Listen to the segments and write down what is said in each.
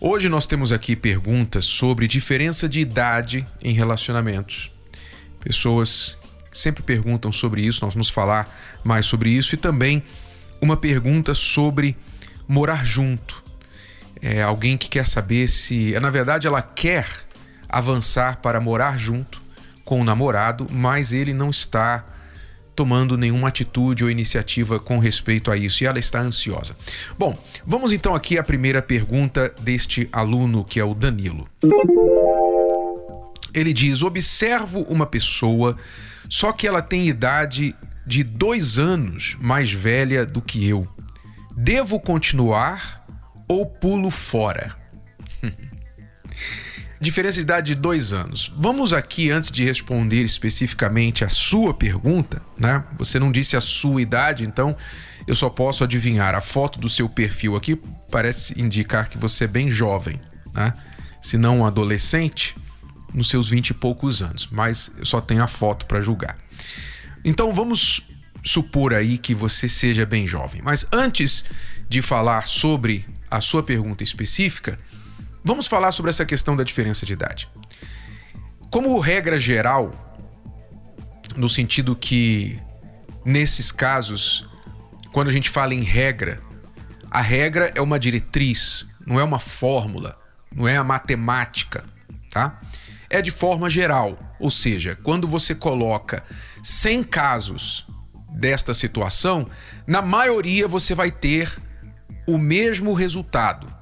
Hoje nós temos aqui perguntas sobre diferença de idade em relacionamentos. Pessoas sempre perguntam sobre isso, nós vamos falar mais sobre isso e também uma pergunta sobre morar junto. É alguém que quer saber se, na verdade, ela quer avançar para morar junto com o namorado, mas ele não está tomando nenhuma atitude ou iniciativa com respeito a isso e ela está ansiosa. Bom, vamos então aqui à primeira pergunta deste aluno que é o Danilo. Ele diz: Observo uma pessoa, só que ela tem idade de dois anos mais velha do que eu. Devo continuar ou pulo fora? Diferença de idade de dois anos. Vamos aqui, antes de responder especificamente a sua pergunta, né? Você não disse a sua idade, então eu só posso adivinhar. A foto do seu perfil aqui parece indicar que você é bem jovem, né? Se não um adolescente, nos seus vinte e poucos anos. Mas eu só tenho a foto para julgar. Então vamos supor aí que você seja bem jovem. Mas antes de falar sobre a sua pergunta específica, Vamos falar sobre essa questão da diferença de idade. Como regra geral, no sentido que nesses casos, quando a gente fala em regra, a regra é uma diretriz, não é uma fórmula, não é a matemática, tá? É de forma geral, ou seja, quando você coloca 100 casos desta situação, na maioria você vai ter o mesmo resultado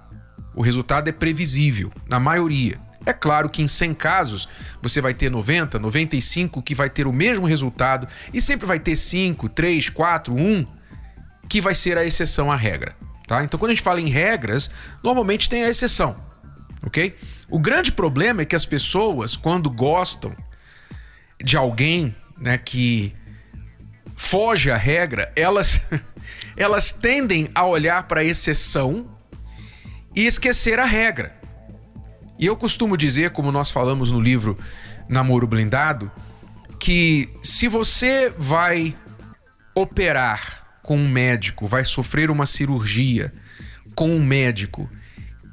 o resultado é previsível, na maioria. É claro que em 100 casos você vai ter 90, 95 que vai ter o mesmo resultado e sempre vai ter 5, 3, 4, 1 que vai ser a exceção à regra, tá? Então quando a gente fala em regras, normalmente tem a exceção, OK? O grande problema é que as pessoas quando gostam de alguém, né, que foge à regra, elas elas tendem a olhar para a exceção e esquecer a regra. E eu costumo dizer, como nós falamos no livro Namoro Blindado, que se você vai operar com um médico, vai sofrer uma cirurgia com um médico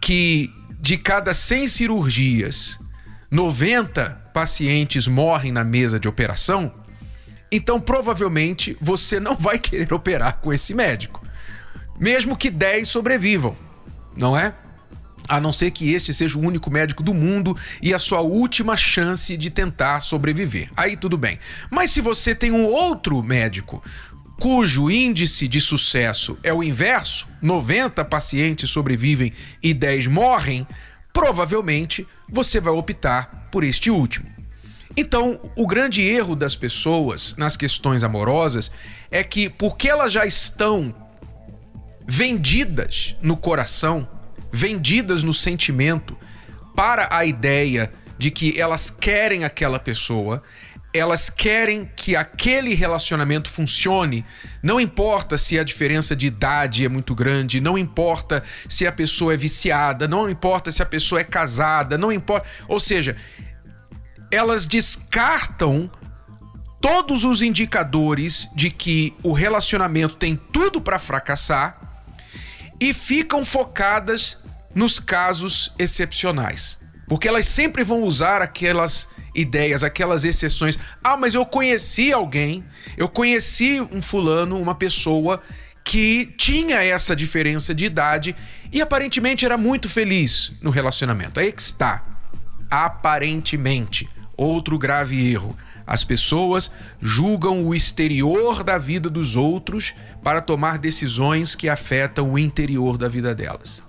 que de cada 100 cirurgias, 90 pacientes morrem na mesa de operação, então provavelmente você não vai querer operar com esse médico, mesmo que 10 sobrevivam não é? A não ser que este seja o único médico do mundo e a sua última chance de tentar sobreviver. Aí tudo bem. Mas se você tem um outro médico cujo índice de sucesso é o inverso, 90 pacientes sobrevivem e 10 morrem, provavelmente você vai optar por este último. Então, o grande erro das pessoas nas questões amorosas é que, porque elas já estão vendidas no coração, vendidas no sentimento, para a ideia de que elas querem aquela pessoa, elas querem que aquele relacionamento funcione. Não importa se a diferença de idade é muito grande, não importa se a pessoa é viciada, não importa se a pessoa é casada, não importa. Ou seja, elas descartam todos os indicadores de que o relacionamento tem tudo para fracassar e ficam focadas nos casos excepcionais. Porque elas sempre vão usar aquelas ideias, aquelas exceções. Ah, mas eu conheci alguém, eu conheci um fulano, uma pessoa que tinha essa diferença de idade e aparentemente era muito feliz no relacionamento. Aí que está. Aparentemente. Outro grave erro. As pessoas julgam o exterior da vida dos outros para tomar decisões que afetam o interior da vida delas.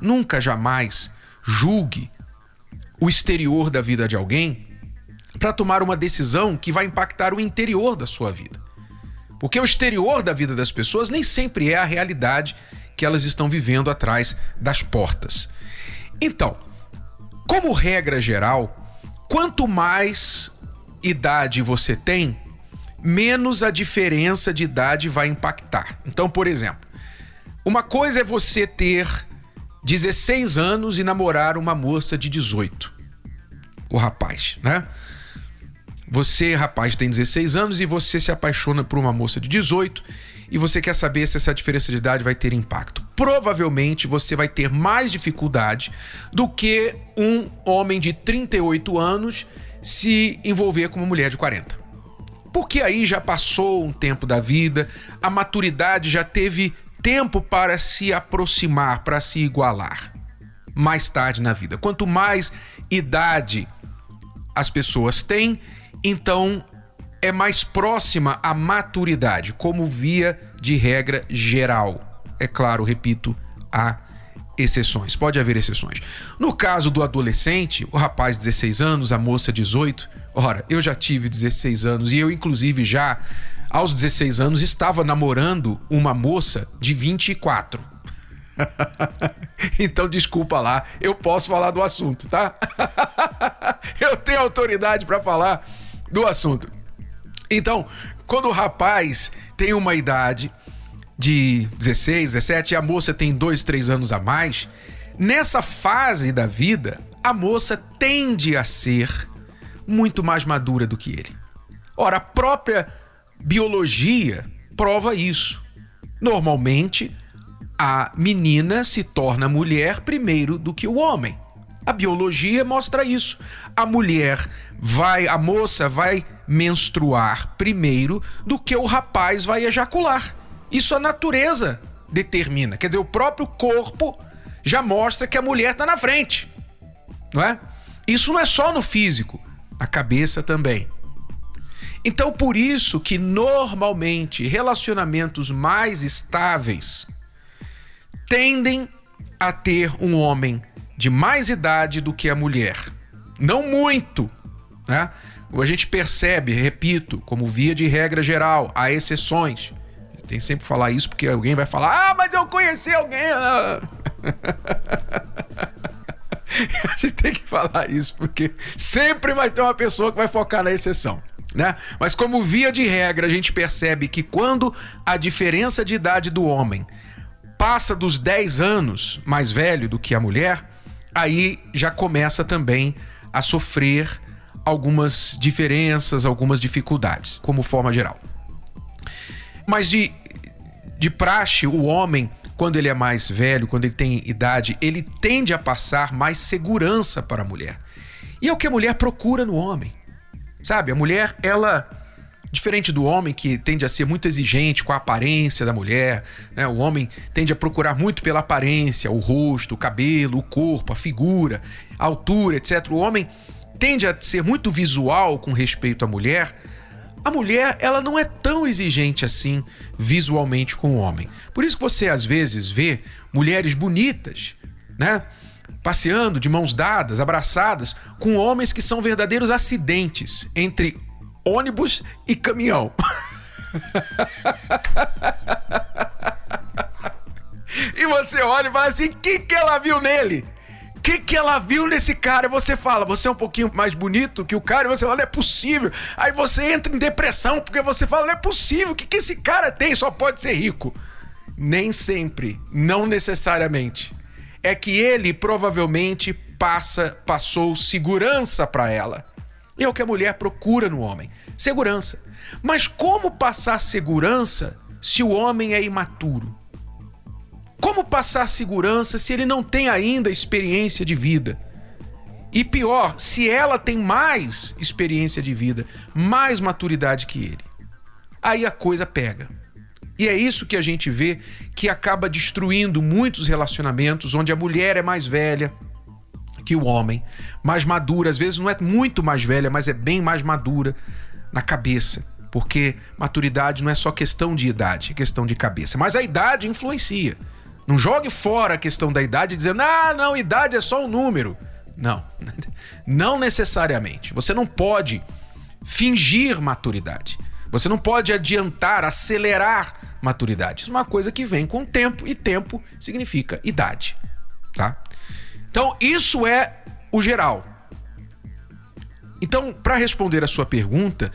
Nunca jamais julgue o exterior da vida de alguém para tomar uma decisão que vai impactar o interior da sua vida. Porque o exterior da vida das pessoas nem sempre é a realidade que elas estão vivendo atrás das portas. Então, como regra geral, quanto mais idade você tem, menos a diferença de idade vai impactar. Então, por exemplo, uma coisa é você ter 16 anos e namorar uma moça de 18. O rapaz, né? Você, rapaz, tem 16 anos e você se apaixona por uma moça de 18 e você quer saber se essa diferença de idade vai ter impacto. Provavelmente você vai ter mais dificuldade do que um homem de 38 anos se envolver com uma mulher de 40. Porque aí já passou um tempo da vida, a maturidade já teve tempo para se aproximar, para se igualar. Mais tarde na vida. Quanto mais idade as pessoas têm, então é mais próxima à maturidade, como via de regra geral. É claro, repito, há exceções, pode haver exceções. No caso do adolescente, o rapaz 16 anos, a moça 18, ora, eu já tive 16 anos e eu inclusive já aos 16 anos estava namorando uma moça de 24. então desculpa lá, eu posso falar do assunto, tá? eu tenho autoridade para falar do assunto. Então, quando o rapaz tem uma idade de 16, 17 e a moça tem 2, 3 anos a mais, nessa fase da vida, a moça tende a ser muito mais madura do que ele. Ora, a própria biologia prova isso. Normalmente, a menina se torna mulher primeiro do que o homem. A biologia mostra isso. A mulher vai, a moça vai menstruar primeiro do que o rapaz vai ejacular. Isso a natureza determina. Quer dizer, o próprio corpo já mostra que a mulher está na frente. Não é? Isso não é só no físico, a cabeça também. Então, por isso que normalmente relacionamentos mais estáveis tendem a ter um homem de mais idade do que a mulher. Não muito, né? A gente percebe, repito, como via de regra geral, há exceções. Tem sempre falar isso porque alguém vai falar: "Ah, mas eu conheci alguém". a gente tem que falar isso porque sempre vai ter uma pessoa que vai focar na exceção. Né? Mas como via de regra, a gente percebe que quando a diferença de idade do homem passa dos 10 anos mais velho do que a mulher, aí já começa também a sofrer algumas diferenças, algumas dificuldades, como forma geral. Mas de, de praxe, o homem, quando ele é mais velho, quando ele tem idade, ele tende a passar mais segurança para a mulher. E é o que a mulher procura no homem. Sabe, a mulher, ela Diferente do homem que tende a ser muito exigente com a aparência da mulher, né? o homem tende a procurar muito pela aparência, o rosto, o cabelo, o corpo, a figura, a altura, etc. O homem tende a ser muito visual com respeito à mulher. A mulher, ela não é tão exigente assim visualmente com o homem. Por isso que você às vezes vê mulheres bonitas, né? Passeando de mãos dadas, abraçadas, com homens que são verdadeiros acidentes entre ônibus e caminhão. e você olha e fala assim: o que, que ela viu nele? Que, que ela viu nesse cara? Você fala, você é um pouquinho mais bonito que o cara, e você fala, não é possível. Aí você entra em depressão, porque você fala, não é possível, o que, que esse cara tem? Só pode ser rico. Nem sempre, não necessariamente. É que ele provavelmente passa, passou segurança para ela. E é o que a mulher procura no homem: segurança. Mas como passar segurança se o homem é imaturo? Como passar segurança se ele não tem ainda experiência de vida? E pior, se ela tem mais experiência de vida, mais maturidade que ele. Aí a coisa pega. E é isso que a gente vê que acaba destruindo muitos relacionamentos onde a mulher é mais velha, que o homem, mais madura, às vezes não é muito mais velha, mas é bem mais madura na cabeça. Porque maturidade não é só questão de idade, é questão de cabeça. Mas a idade influencia. Não jogue fora a questão da idade dizendo, ah, não, idade é só um número. Não, não necessariamente. Você não pode fingir maturidade. Você não pode adiantar, acelerar maturidade. Isso é uma coisa que vem com tempo e tempo significa idade, tá? Então, isso é o geral. Então, para responder a sua pergunta,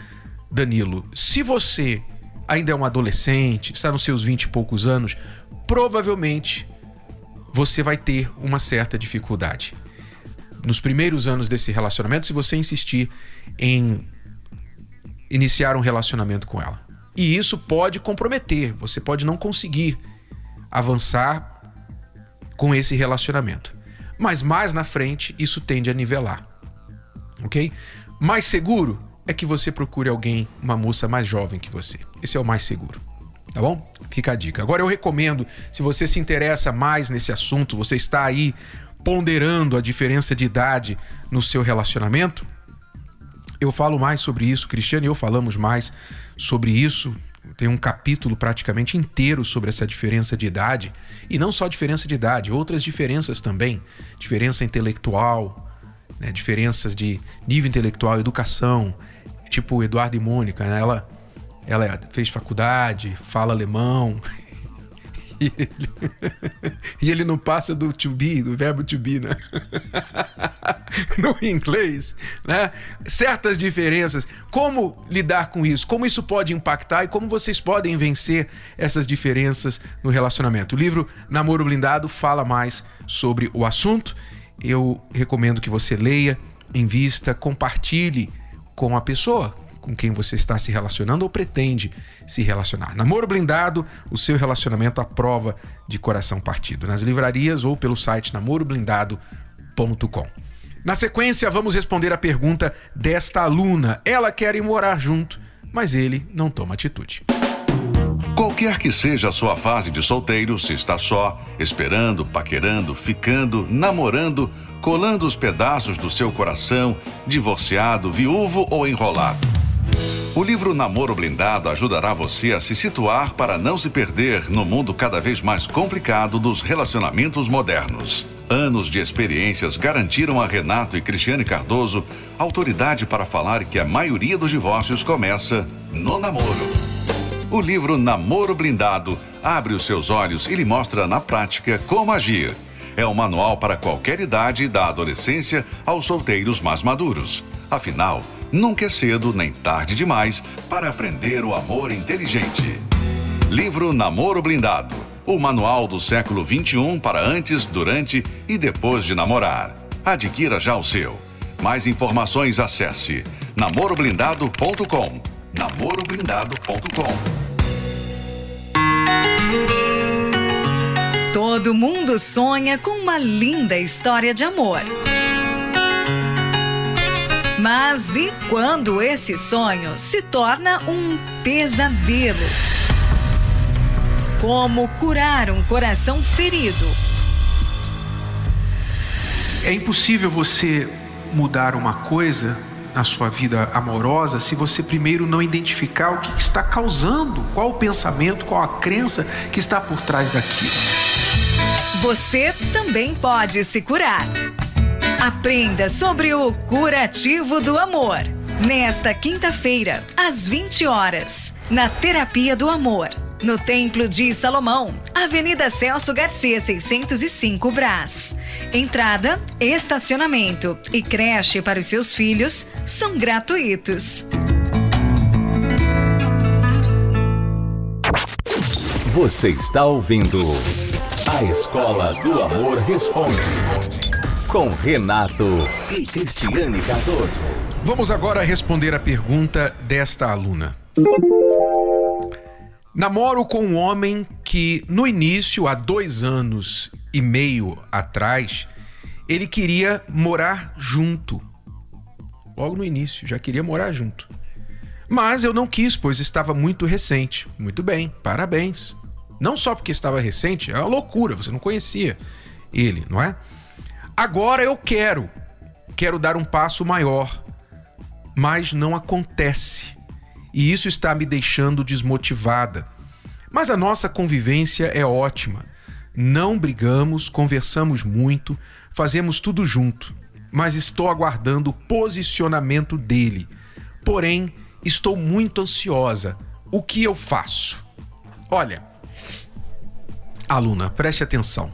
Danilo, se você ainda é um adolescente, está nos seus 20 e poucos anos, provavelmente você vai ter uma certa dificuldade. Nos primeiros anos desse relacionamento, se você insistir em iniciar um relacionamento com ela. E isso pode comprometer, você pode não conseguir avançar com esse relacionamento. Mas mais na frente, isso tende a nivelar. Ok? Mais seguro é que você procure alguém, uma moça mais jovem que você. Esse é o mais seguro. Tá bom? Fica a dica. Agora eu recomendo, se você se interessa mais nesse assunto, você está aí ponderando a diferença de idade no seu relacionamento, eu falo mais sobre isso, Cristiano e eu falamos mais sobre isso. Tem um capítulo praticamente inteiro sobre essa diferença de idade. E não só diferença de idade, outras diferenças também. Diferença intelectual, né? diferenças de nível intelectual, educação. Tipo Eduardo e Mônica, né? ela, ela fez faculdade, fala alemão, E ele, e ele não passa do to be, do verbo to be, né? no inglês, né? Certas diferenças. Como lidar com isso? Como isso pode impactar e como vocês podem vencer essas diferenças no relacionamento? O livro Namoro Blindado fala mais sobre o assunto. Eu recomendo que você leia, invista, compartilhe com a pessoa, com quem você está se relacionando ou pretende se relacionar. Namoro Blindado, o seu relacionamento à prova de coração partido. Nas livrarias ou pelo site namoroblindado.com. Na sequência, vamos responder a pergunta desta aluna. Ela quer ir morar junto, mas ele não toma atitude. Qualquer que seja a sua fase de solteiro, se está só, esperando, paquerando, ficando, namorando, colando os pedaços do seu coração, divorciado, viúvo ou enrolado. O livro Namoro Blindado ajudará você a se situar para não se perder no mundo cada vez mais complicado dos relacionamentos modernos. Anos de experiências garantiram a Renato e Cristiane Cardoso autoridade para falar que a maioria dos divórcios começa no namoro. O livro Namoro Blindado abre os seus olhos e lhe mostra na prática como agir. É um manual para qualquer idade, da adolescência aos solteiros mais maduros. Afinal, Nunca é cedo nem tarde demais para aprender o amor inteligente. Livro Namoro Blindado. O manual do século 21 para antes, durante e depois de namorar. Adquira já o seu. Mais informações acesse namoroblindado.com. namoroblindado.com. Todo mundo sonha com uma linda história de amor. Mas e quando esse sonho se torna um pesadelo? Como curar um coração ferido? É impossível você mudar uma coisa na sua vida amorosa se você primeiro não identificar o que está causando, qual o pensamento, qual a crença que está por trás daquilo. Você também pode se curar. Aprenda sobre o curativo do amor. Nesta quinta-feira, às 20 horas, na Terapia do Amor, no Templo de Salomão, Avenida Celso Garcia, 605 Brás. Entrada, estacionamento e creche para os seus filhos são gratuitos. Você está ouvindo A Escola do Amor Responde com Renato e Cristiane Cardoso. Vamos agora responder a pergunta desta aluna. Namoro com um homem que, no início, há dois anos e meio atrás, ele queria morar junto. Logo no início, já queria morar junto. Mas eu não quis, pois estava muito recente. Muito bem, parabéns. Não só porque estava recente, é uma loucura, você não conhecia ele, não é? Agora eu quero, quero dar um passo maior, mas não acontece. E isso está me deixando desmotivada. Mas a nossa convivência é ótima. Não brigamos, conversamos muito, fazemos tudo junto. Mas estou aguardando o posicionamento dele. Porém, estou muito ansiosa. O que eu faço? Olha, aluna, preste atenção.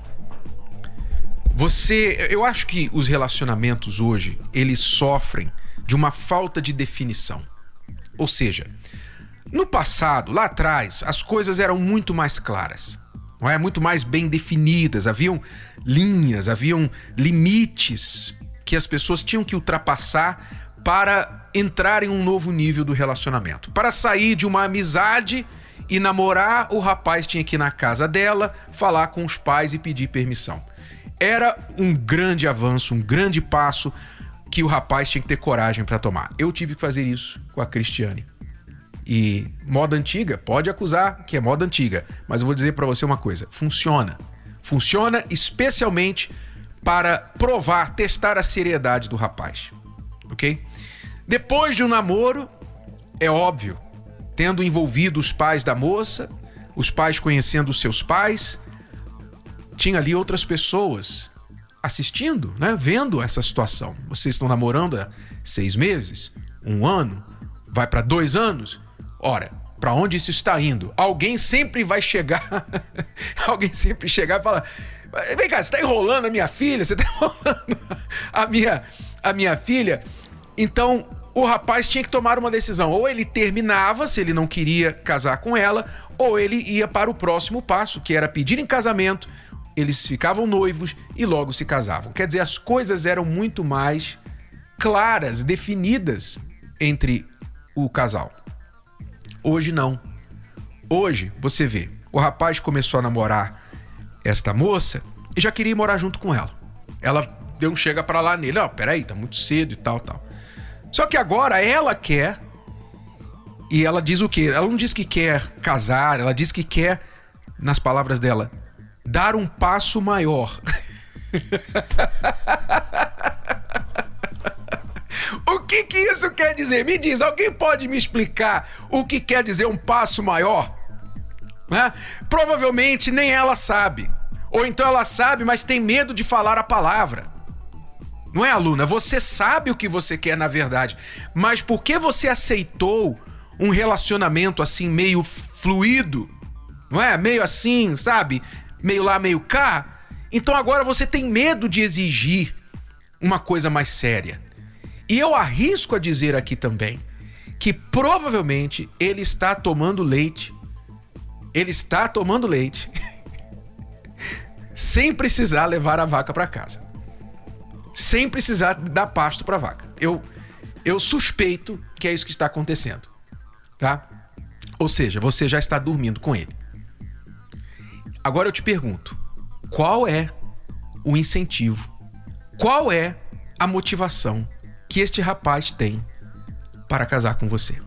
Você, eu acho que os relacionamentos hoje, eles sofrem de uma falta de definição. Ou seja, no passado, lá atrás, as coisas eram muito mais claras, não é? Muito mais bem definidas, haviam linhas, haviam limites que as pessoas tinham que ultrapassar para entrar em um novo nível do relacionamento. Para sair de uma amizade e namorar, o rapaz tinha que ir na casa dela, falar com os pais e pedir permissão. Era um grande avanço, um grande passo que o rapaz tinha que ter coragem para tomar. Eu tive que fazer isso com a Cristiane. E moda antiga, pode acusar que é moda antiga, mas eu vou dizer para você uma coisa: funciona. Funciona especialmente para provar, testar a seriedade do rapaz. Ok? Depois de um namoro, é óbvio, tendo envolvido os pais da moça, os pais conhecendo os seus pais, tinha ali outras pessoas assistindo, né? Vendo essa situação. Vocês estão namorando há seis meses, um ano, vai para dois anos. Ora, para onde isso está indo? Alguém sempre vai chegar, alguém sempre chegar e falar: vem cá, você está enrolando a minha filha, você está enrolando a minha, a minha filha. Então o rapaz tinha que tomar uma decisão. Ou ele terminava, se ele não queria casar com ela, ou ele ia para o próximo passo, que era pedir em casamento. Eles ficavam noivos e logo se casavam. Quer dizer, as coisas eram muito mais claras, definidas entre o casal. Hoje não. Hoje, você vê, o rapaz começou a namorar esta moça e já queria morar junto com ela. Ela deu um chega para lá nele, ó, oh, peraí, tá muito cedo e tal, tal. Só que agora ela quer. E ela diz o quê? Ela não diz que quer casar, ela diz que quer, nas palavras dela, dar um passo maior. o que, que isso quer dizer? Me diz, alguém pode me explicar o que quer dizer um passo maior? Né? Provavelmente nem ela sabe. Ou então ela sabe, mas tem medo de falar a palavra. Não é, aluna? Você sabe o que você quer na verdade, mas porque você aceitou um relacionamento assim meio fluido, não é? Meio assim, sabe? Meio lá, meio cá. Então agora você tem medo de exigir uma coisa mais séria. E eu arrisco a dizer aqui também que provavelmente ele está tomando leite. Ele está tomando leite sem precisar levar a vaca para casa sem precisar dar pasto para a vaca. Eu, eu suspeito que é isso que está acontecendo, tá? Ou seja, você já está dormindo com ele. Agora eu te pergunto, qual é o incentivo? Qual é a motivação que este rapaz tem para casar com você?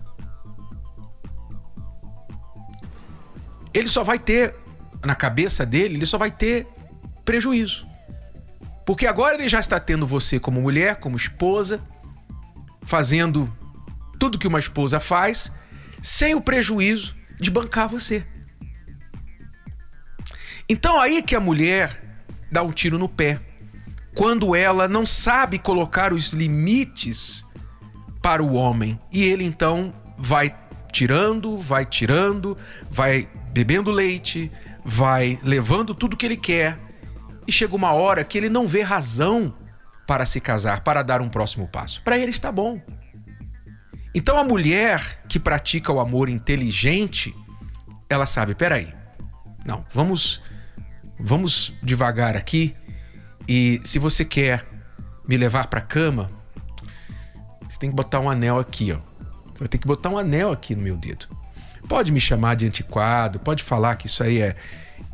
Ele só vai ter na cabeça dele, ele só vai ter prejuízo. Porque agora ele já está tendo você como mulher, como esposa, fazendo tudo que uma esposa faz, sem o prejuízo de bancar você. Então aí que a mulher dá um tiro no pé, quando ela não sabe colocar os limites para o homem e ele então vai tirando, vai tirando, vai bebendo leite, vai levando tudo que ele quer e chega uma hora que ele não vê razão para se casar, para dar um próximo passo. Para ele está bom. Então a mulher que pratica o amor inteligente, ela sabe, peraí, não, vamos, vamos devagar aqui e se você quer me levar para cama, você tem que botar um anel aqui, ó. Você vai ter que botar um anel aqui no meu dedo. Pode me chamar de antiquado, pode falar que isso aí é,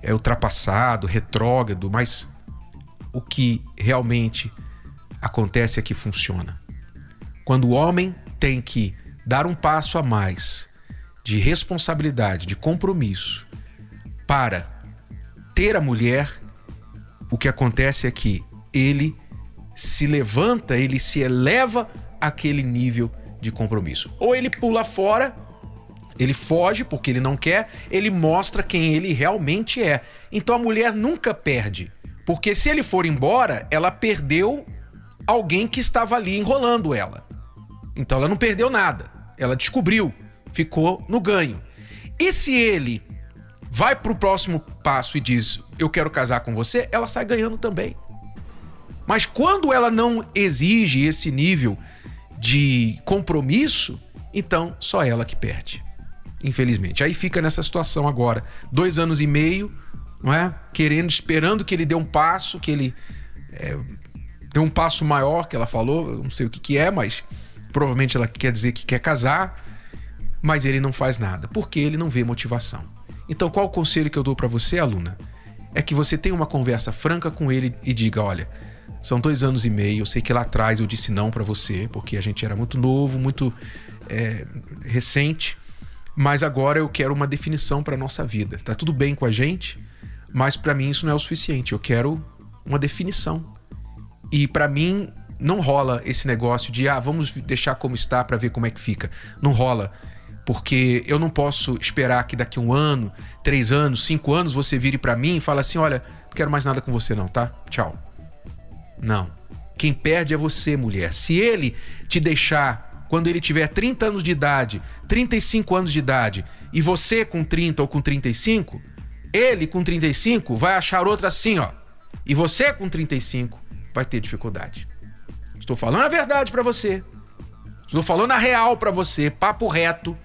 é ultrapassado, retrógrado, mas o que realmente acontece é que funciona. Quando o homem tem que dar um passo a mais de responsabilidade, de compromisso para ter a mulher, o que acontece é que ele se levanta, ele se eleva àquele nível de compromisso. Ou ele pula fora ele foge porque ele não quer, ele mostra quem ele realmente é. Então a mulher nunca perde, porque se ele for embora, ela perdeu alguém que estava ali enrolando ela. Então ela não perdeu nada, ela descobriu, ficou no ganho. E se ele vai para o próximo passo e diz: Eu quero casar com você, ela sai ganhando também. Mas quando ela não exige esse nível de compromisso, então só ela que perde. Infelizmente. Aí fica nessa situação agora, dois anos e meio, não é? Querendo, esperando que ele dê um passo, que ele é, dê um passo maior, que ela falou, não sei o que, que é, mas provavelmente ela quer dizer que quer casar, mas ele não faz nada, porque ele não vê motivação. Então, qual o conselho que eu dou para você, aluna? É que você tenha uma conversa franca com ele e diga: olha, são dois anos e meio, eu sei que lá atrás eu disse não para você, porque a gente era muito novo, muito é, recente, mas agora eu quero uma definição para nossa vida. Tá tudo bem com a gente, mas para mim isso não é o suficiente. Eu quero uma definição. E para mim não rola esse negócio de ah, vamos deixar como está para ver como é que fica. Não rola. Porque eu não posso esperar que daqui um ano, três anos, cinco anos você vire para mim e fale assim: olha, não quero mais nada com você, não, tá? Tchau. Não. Quem perde é você, mulher. Se ele te deixar quando ele tiver 30 anos de idade, 35 anos de idade, e você com 30 ou com 35, ele com 35 vai achar outra assim, ó. E você com 35 vai ter dificuldade. Estou falando a verdade para você. Estou falando a real para você, papo reto.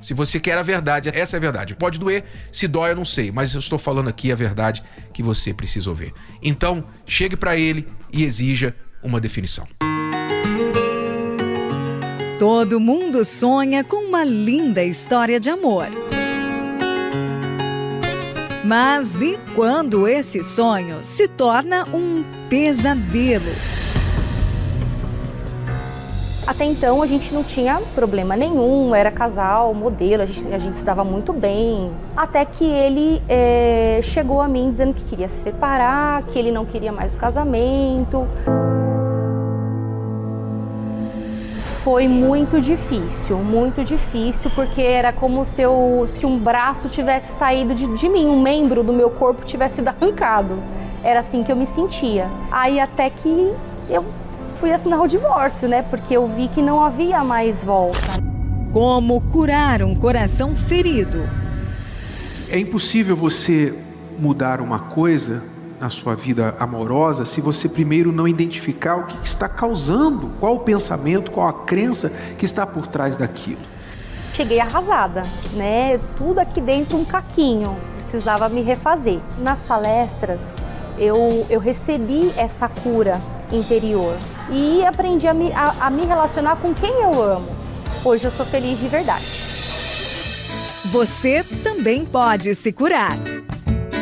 Se você quer a verdade, essa é a verdade. Pode doer, se dói eu não sei, mas eu estou falando aqui a verdade que você precisa ouvir. Então, chegue para ele e exija uma definição. Todo mundo sonha com uma linda história de amor. Mas e quando esse sonho se torna um pesadelo? Até então a gente não tinha problema nenhum, era casal, modelo, a gente, a gente se dava muito bem. Até que ele é, chegou a mim dizendo que queria se separar, que ele não queria mais o casamento. Foi muito difícil, muito difícil, porque era como se, eu, se um braço tivesse saído de, de mim, um membro do meu corpo tivesse sido arrancado. Era assim que eu me sentia. Aí até que eu fui assinar o divórcio, né? Porque eu vi que não havia mais volta. Como curar um coração ferido? É impossível você mudar uma coisa na sua vida amorosa se você primeiro não identificar o que está causando, qual o pensamento, qual a crença que está por trás daquilo. Cheguei arrasada, né? Tudo aqui dentro um caquinho, precisava me refazer. Nas palestras eu, eu recebi essa cura interior e aprendi a me, a, a me relacionar com quem eu amo. Hoje eu sou feliz de verdade. Você também pode se curar.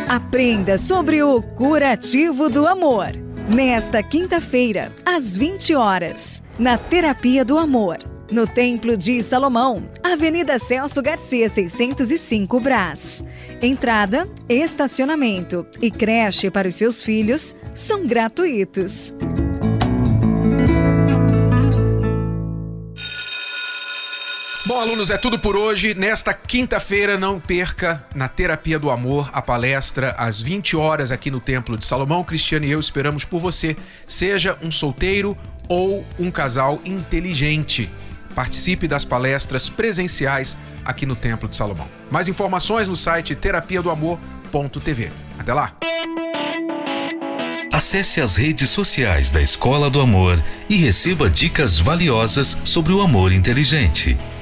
Aprenda sobre o curativo do amor. Nesta quinta-feira, às 20 horas, na Terapia do Amor, no Templo de Salomão, Avenida Celso Garcia, 605 Brás. Entrada, estacionamento e creche para os seus filhos são gratuitos. Bom, alunos, é tudo por hoje. Nesta quinta-feira, não perca na Terapia do Amor a palestra às 20 horas aqui no Templo de Salomão. Cristiano e eu esperamos por você. Seja um solteiro ou um casal inteligente. Participe das palestras presenciais aqui no Templo de Salomão. Mais informações no site terapia do amor.tv. Até lá! Acesse as redes sociais da Escola do Amor e receba dicas valiosas sobre o amor inteligente.